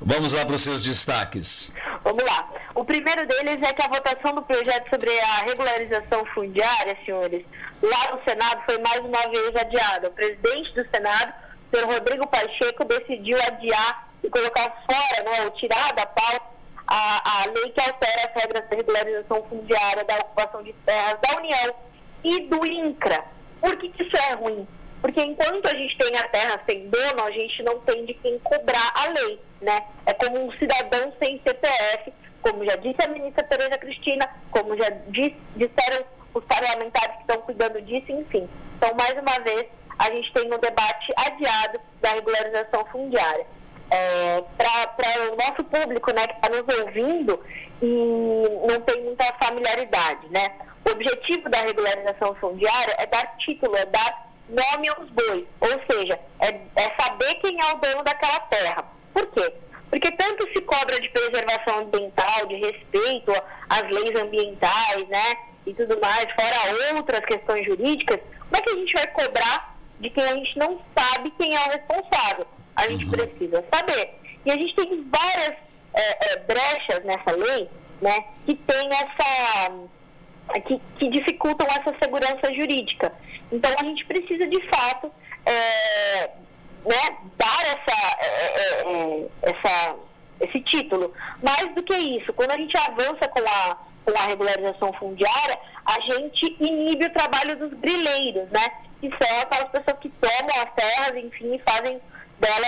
Vamos lá para os seus destaques. Vamos lá. O primeiro deles é que a votação do projeto sobre a regularização fundiária, senhores, lá no Senado foi mais uma vez adiada. O presidente do Senado, senhor Rodrigo Pacheco, decidiu adiar e colocar fora, né, ou tirar da pauta a, a lei que altera as regras da regularização fundiária da ocupação de terras da União e do INCRA. Por que, que isso é ruim? Porque enquanto a gente tem a terra sem dono, a gente não tem de quem cobrar a lei, né? É como um cidadão sem CPF, como já disse a ministra Tereza Cristina, como já disse, disseram os parlamentares que estão cuidando disso, enfim. Então, mais uma vez, a gente tem um debate adiado da regularização fundiária. É, para o nosso público né, que está nos ouvindo e não tem muita familiaridade, né? O objetivo da regularização fundiária é dar título, é dar nome aos bois, ou seja, é, é saber quem é o dono daquela terra. Por quê? Porque tanto se cobra de preservação ambiental, de respeito às leis ambientais, né? E tudo mais, fora outras questões jurídicas, como é que a gente vai cobrar de quem a gente não sabe quem é o responsável? A gente uhum. precisa saber. E a gente tem várias é, é, brechas nessa lei, né? Que tem essa. Que, que dificultam essa segurança jurídica. Então a gente precisa de fato é, né, dar essa, é, é, é, essa, esse título. Mais do que isso, quando a gente avança com a, com a regularização fundiária, a gente inibe o trabalho dos grileiros, né? Que são aquelas pessoas que tomam as terras, enfim, e fazem dela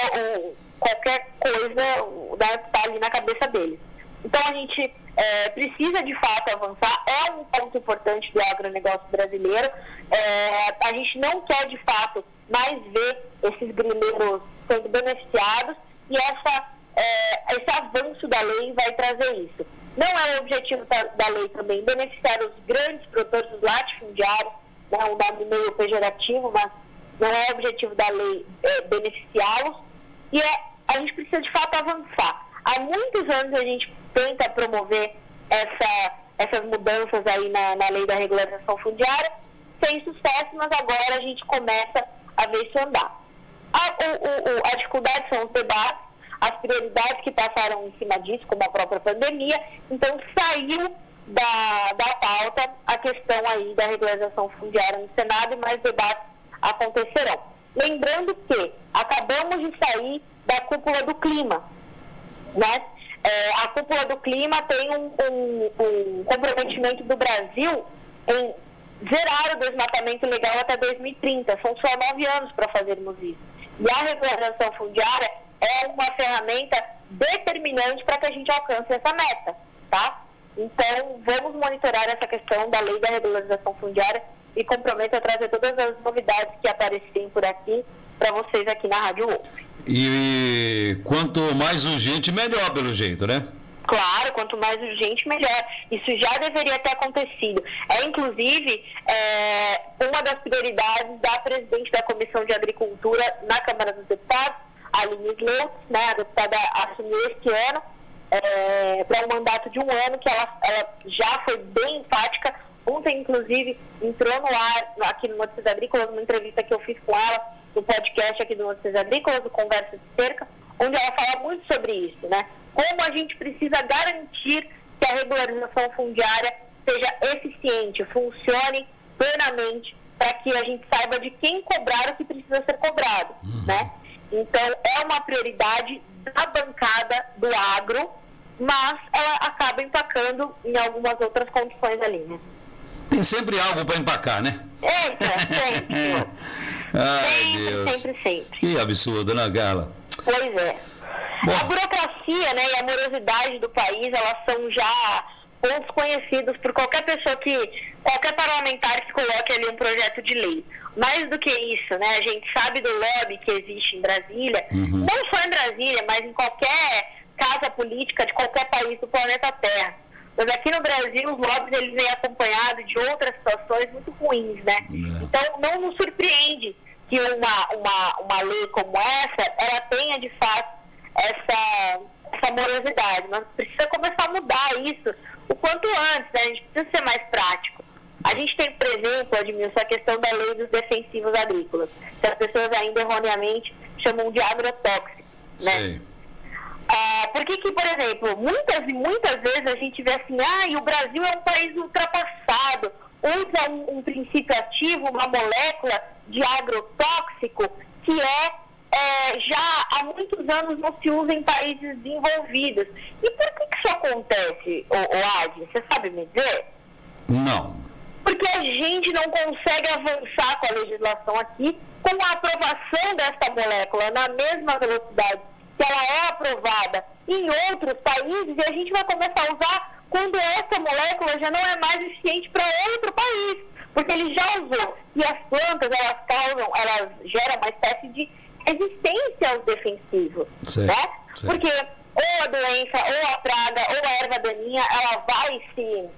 qualquer coisa né, que está ali na cabeça deles. Então a gente é, precisa de fato avançar, é um ponto importante do agronegócio brasileiro. É, a gente não quer de fato mais ver esses grileiros sendo beneficiados e essa, é, esse avanço da lei vai trazer isso. Não é o objetivo da, da lei também beneficiar os grandes produtores dos latifundiários, né, um nome meio pejorativo, mas não é o objetivo da lei é, beneficiá-los. E é, a gente precisa de fato avançar. Há muitos anos a gente tenta promover essa, essas mudanças aí na, na lei da regularização fundiária, sem sucesso, mas agora a gente começa a ver isso andar. A, o, o, a dificuldade são os debates, as prioridades que passaram em cima disso, como a própria pandemia, então saiu da, da pauta a questão aí da regularização fundiária no Senado e mais debates acontecerão. Lembrando que acabamos de sair da cúpula do clima, né? É, a cúpula do clima tem um, um, um comprometimento do Brasil em zerar o desmatamento legal até 2030. São só nove anos para fazermos isso. E a regularização fundiária é uma ferramenta determinante para que a gente alcance essa meta, tá? Então, vamos monitorar essa questão da lei da regularização fundiária e comprometo a trazer todas as novidades que aparecerem por aqui para vocês aqui na Rádio Wolf. E quanto mais urgente, melhor, pelo jeito, né? Claro, quanto mais urgente, melhor. Isso já deveria ter acontecido. É, inclusive, é, uma das prioridades da presidente da Comissão de Agricultura na Câmara dos Deputados, Aline Slow, né, a deputada assumiu este ano, é, para um mandato de um ano, que ela, ela já foi bem enfática. Ontem, inclusive, entrou no ar, aqui no Notícias Agrícolas, uma entrevista que eu fiz com ela, no podcast aqui do Notícias Agrícolas, do Conversa de Cerca, onde ela fala muito sobre isso, né? Como a gente precisa garantir que a regularização fundiária seja eficiente, funcione plenamente, para que a gente saiba de quem cobrar o que precisa ser cobrado, uhum. né? Então, é uma prioridade da bancada do agro, mas ela acaba empacando em algumas outras condições ali, né? Tem sempre algo para empacar, né? Entra, sempre. Ai, sempre, Deus. sempre, sempre. Que absurdo, né, Gala? Pois é. Bom. A burocracia né, e a morosidade do país, elas são já pontos conhecidos por qualquer pessoa que, qualquer parlamentar que coloque ali um projeto de lei. Mais do que isso, né, a gente sabe do lobby que existe em Brasília, uhum. não só em Brasília, mas em qualquer casa política de qualquer país do planeta Terra. Mas aqui no Brasil, os lobbies eles vêm acompanhados de outras situações muito ruins, né? É. Então, não nos surpreende que uma, uma, uma lei como essa, ela tenha de fato essa, essa morosidade. Mas precisa começar a mudar isso o quanto antes, né? a gente precisa ser mais prático. A gente tem, por exemplo, Admilson, a questão da lei dos defensivos agrícolas, que as pessoas ainda erroneamente chamam de agrotóxicos, né? Sim. Ah, que, que, por exemplo, muitas e muitas vezes a gente vê assim, ah, o Brasil é um país ultrapassado, usa um, um princípio ativo, uma molécula de agrotóxico que é, é, já há muitos anos não se usa em países desenvolvidos. E por que, que isso acontece, o, o Adi? Você sabe me dizer? Não. Porque a gente não consegue avançar com a legislação aqui com a aprovação dessa molécula na mesma velocidade que ela é aprovada em outros países e a gente vai começar a usar quando essa molécula já não é mais eficiente para outro país, porque ele já usou. E as plantas, elas causam, elas geram uma espécie de resistência aos defensivos, certo, né? Certo. Porque ou a doença, ou a praga, ou a erva daninha, ela vai se,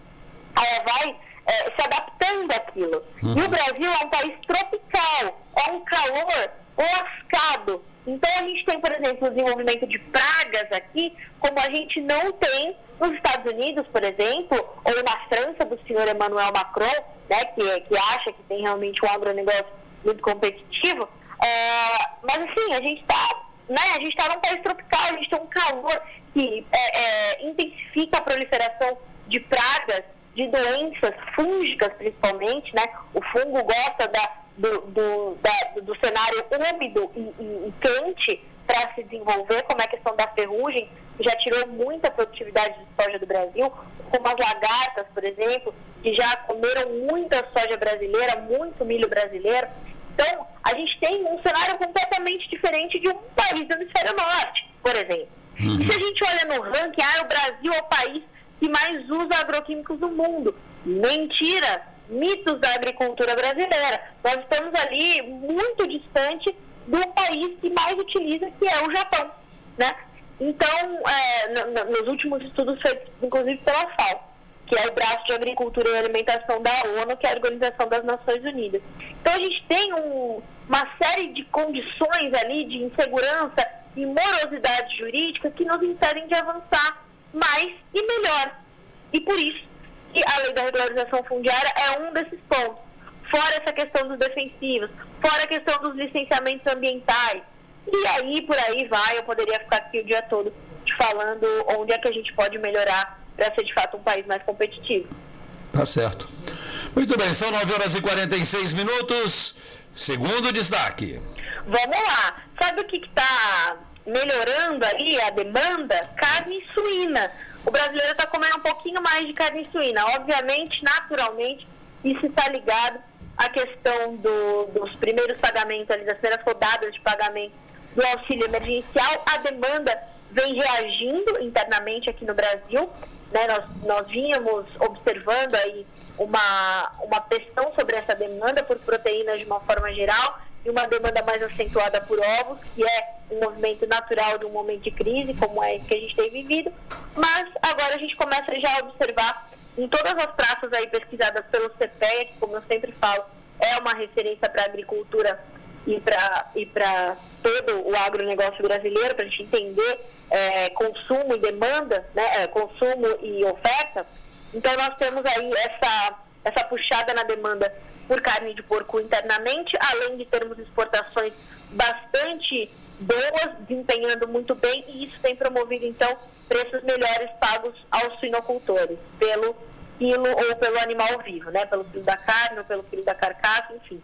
ela vai é, se adaptando àquilo. Uhum. E o Brasil é um país tropical, é um calor lascado. Então a gente tem, por exemplo, o desenvolvimento de pragas aqui, como a gente não tem nos Estados Unidos, por exemplo, ou na França do senhor Emmanuel Macron, né, que, que acha que tem realmente um agronegócio muito competitivo. É, mas assim, a gente está né, a gente está num país tropical, a gente tem um calor que é, é, intensifica a proliferação de pragas, de doenças fúngicas principalmente, né? O fungo gosta da, do, do, da, do cenário úmido e, e, e quente para se desenvolver, como é a questão da ferrugem, que já tirou muita produtividade de soja do Brasil, como as lagartas, por exemplo, que já comeram muita soja brasileira, muito milho brasileiro. Então, a gente tem um cenário completamente diferente de um país do hemisfério norte, por exemplo. Uhum. E se a gente olha no ranking, ah, o Brasil é o país que mais usa agroquímicos do mundo. Mentira! Mitos da agricultura brasileira. Nós estamos ali muito distante do país que mais utiliza, que é o Japão. Né? Então, é, no, nos últimos estudos feitos, inclusive pela FAO, que é o braço de agricultura e alimentação da ONU, que é a Organização das Nações Unidas. Então, a gente tem um, uma série de condições ali de insegurança e morosidade jurídica que nos impedem de avançar mais e melhor. E por isso que a lei da regularização fundiária é um desses pontos. Fora essa questão dos defensivos, fora a questão dos licenciamentos ambientais. E aí, por aí vai, eu poderia ficar aqui o dia todo te falando onde é que a gente pode melhorar para ser de fato um país mais competitivo. Tá certo. Muito bem, são 9 horas e 46 minutos. Segundo destaque. Vamos lá. Sabe o que está melhorando ali a demanda? Carne suína. O brasileiro está comendo um pouquinho mais de carne suína. Obviamente, naturalmente, isso está ligado à questão do, dos primeiros pagamentos, ali, das primeiras rodadas de pagamento do auxílio emergencial. A demanda vem reagindo internamente aqui no Brasil. Né? Nós, nós vínhamos observando aí uma, uma pressão sobre essa demanda por proteínas de uma forma geral e uma demanda mais acentuada por ovos, que é um movimento natural de um momento de crise, como é que a gente tem vivido. Mas agora a gente começa já a observar em todas as praças aí pesquisadas pelo CPEA, que como eu sempre falo, é uma referência para a agricultura e para e todo o agronegócio brasileiro, para a gente entender é, consumo e demanda, né, é, consumo e oferta. Então nós temos aí essa, essa puxada na demanda por carne de porco internamente, além de termos exportações bastante boas, desempenhando muito bem, e isso tem promovido, então, preços melhores pagos aos suinocultores, pelo quilo ou pelo animal vivo, né? Pelo quilo da carne ou pelo quilo da carcaça, enfim.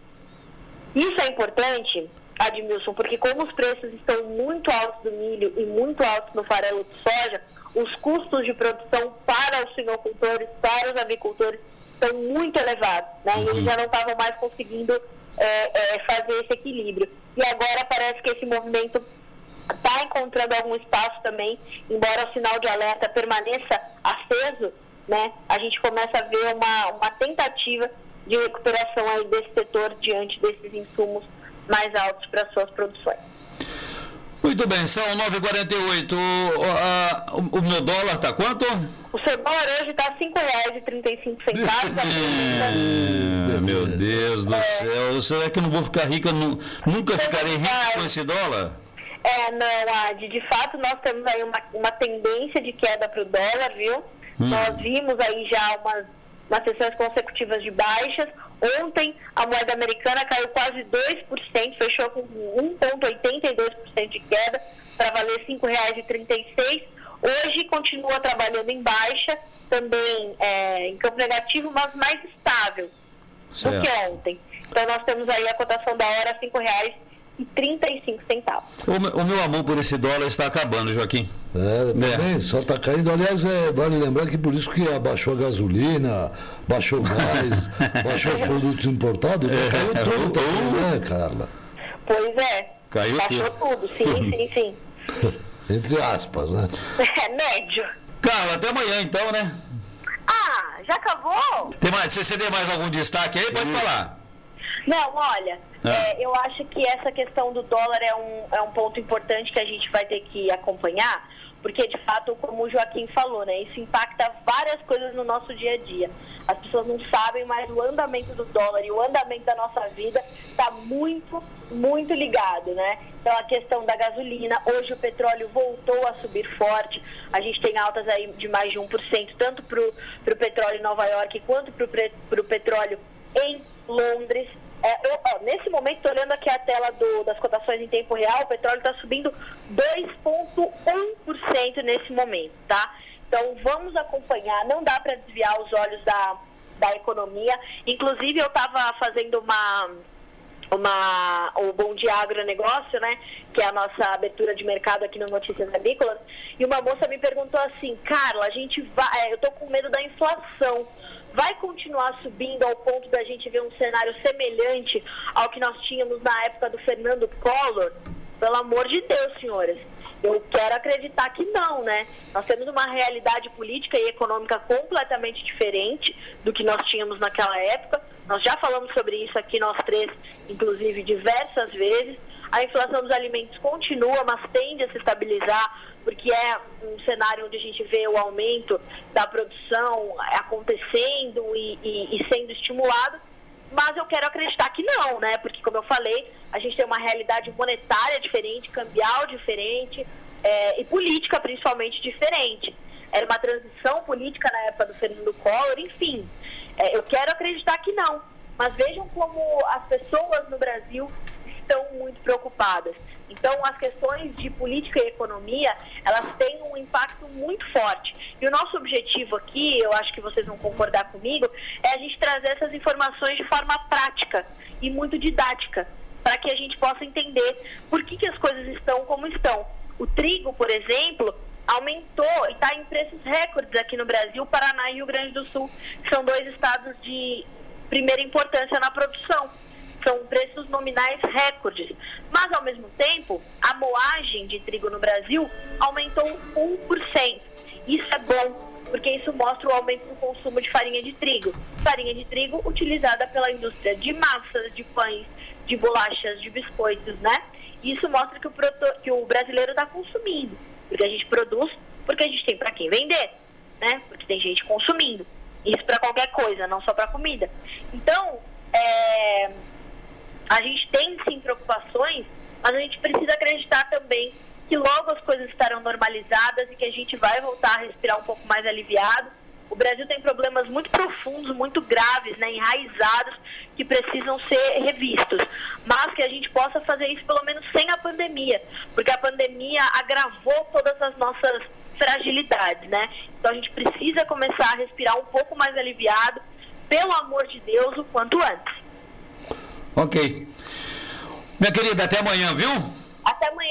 Isso é importante, Admilson, porque como os preços estão muito altos do milho e muito altos no farelo de soja, os custos de produção para os suinocultores, para os agricultores, são muito elevados, né? E eles uhum. já não estavam mais conseguindo é, é, fazer esse equilíbrio. E agora parece que esse movimento está encontrando algum espaço também, embora o sinal de alerta permaneça aceso, né? A gente começa a ver uma, uma tentativa de recuperação aí desse setor diante desses insumos mais altos para suas produções. Muito bem, são 9h48. O, o, o meu dólar está quanto? O seu dólar hoje está R$ 5,35. é, meu Deus do é. céu. Será que eu não vou ficar rico? nunca ficarei rico com esse dólar? É, não, Adi. De fato, nós temos aí uma, uma tendência de queda para o dólar, viu? Hum. Nós vimos aí já umas, umas sessões consecutivas de baixas. Ontem a moeda americana caiu quase 2%, fechou com 1,82% de queda para valer R$ 5,36. Hoje continua trabalhando em baixa, também é, em campo negativo, mas mais estável certo. do que ontem. Então nós temos aí a cotação da hora R$ 5,00 e 35 centavos. O, o, meu amor por esse dólar está acabando, Joaquim. É, também, é. só está caindo. Aliás, é, vale lembrar que por isso que abaixou a gasolina, baixou o gás, baixou os produtos importados, é, caiu tudo também, né, Carla? Pois é. Caiu Baixou tudo, sim, sim, sim. Entre aspas, né? É, médio. Carla, até amanhã então, né? Ah, já acabou? Tem mais, você tem mais algum destaque aí? Pode falar. Não, olha. É, eu acho que essa questão do dólar é um, é um ponto importante que a gente vai ter que acompanhar, porque de fato, como o Joaquim falou, né, isso impacta várias coisas no nosso dia a dia. As pessoas não sabem, mas o andamento do dólar e o andamento da nossa vida está muito, muito ligado, né? Então a questão da gasolina, hoje o petróleo voltou a subir forte, a gente tem altas aí de mais de 1%, tanto para o petróleo em Nova York quanto para o petróleo em Londres. É, eu, ó, nesse momento, estou olhando aqui a tela do, das cotações em tempo real, o petróleo está subindo 2,1% nesse momento, tá? Então, vamos acompanhar, não dá para desviar os olhos da, da economia. Inclusive, eu estava fazendo uma, uma, o Bom Dia Agronegócio, né, que é a nossa abertura de mercado aqui no Notícias Agrícolas, e uma moça me perguntou assim, Carla, a gente vai, é, eu estou com medo da inflação vai continuar subindo ao ponto da gente ver um cenário semelhante ao que nós tínhamos na época do Fernando Collor? Pelo amor de Deus, senhoras. Eu quero acreditar que não, né? Nós temos uma realidade política e econômica completamente diferente do que nós tínhamos naquela época. Nós já falamos sobre isso aqui, nós três, inclusive, diversas vezes. A inflação dos alimentos continua, mas tende a se estabilizar, porque é um cenário onde a gente vê o aumento da produção acontecendo e, e, e sendo estimulado. Mas eu quero acreditar que não, né? Porque, como eu falei, a gente tem uma realidade monetária diferente, cambial diferente é, e política, principalmente, diferente. Era uma transição política na época do Fernando Collor, enfim. É, eu quero acreditar que não. Mas vejam como as pessoas no Brasil estão muito preocupadas. Então, as questões de política e economia, elas têm um impacto muito forte. E o nosso objetivo aqui, eu acho que vocês vão concordar comigo, é a gente trazer essas informações de forma prática e muito didática, para que a gente possa entender por que, que as coisas estão como estão. O trigo, por exemplo, aumentou e está em preços recordes aqui no Brasil, Paraná e Rio Grande do Sul, são dois estados de primeira importância na produção são preços nominais recordes. Mas, ao mesmo tempo, a moagem de trigo no Brasil aumentou 1%. Isso é bom, porque isso mostra o aumento do consumo de farinha de trigo. Farinha de trigo utilizada pela indústria de massas, de pães, de bolachas, de biscoitos, né? Isso mostra que o, que o brasileiro está consumindo, porque a gente produz, porque a gente tem para quem vender, né? Porque tem gente consumindo. Isso para qualquer coisa, não só para comida. Então, é, a gente tem sim preocupações, mas a gente precisa acreditar também que logo as coisas estarão normalizadas e que a gente vai voltar a respirar um pouco mais aliviado. O Brasil tem problemas muito profundos, muito graves, né, enraizados, que precisam ser revistos. Mas que a gente possa fazer isso pelo menos sem a pandemia, porque a pandemia agravou todas as nossas fragilidades, né? Então a gente precisa começar a respirar um pouco mais aliviado, pelo amor de Deus, o quanto antes. Ok. Minha querida, até amanhã, viu? Até amanhã.